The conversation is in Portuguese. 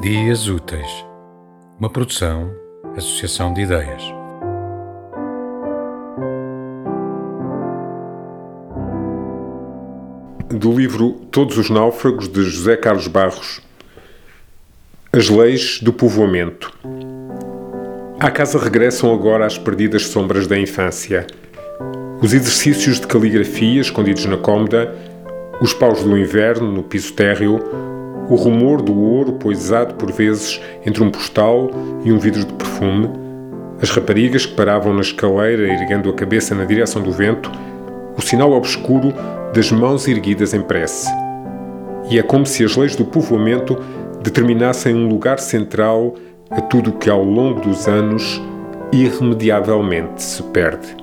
Dias Úteis, uma produção, associação de ideias. Do livro Todos os Náufragos, de José Carlos Barros, As Leis do Povoamento. À casa regressam agora as perdidas sombras da infância. Os exercícios de caligrafia escondidos na cômoda, os paus do inverno no piso térreo, o rumor do ouro poisado por vezes entre um postal e um vidro de perfume, as raparigas que paravam na escaleira erguendo a cabeça na direção do vento, o sinal obscuro das mãos erguidas em prece. E é como se as leis do povoamento determinassem um lugar central a tudo que ao longo dos anos irremediavelmente se perde.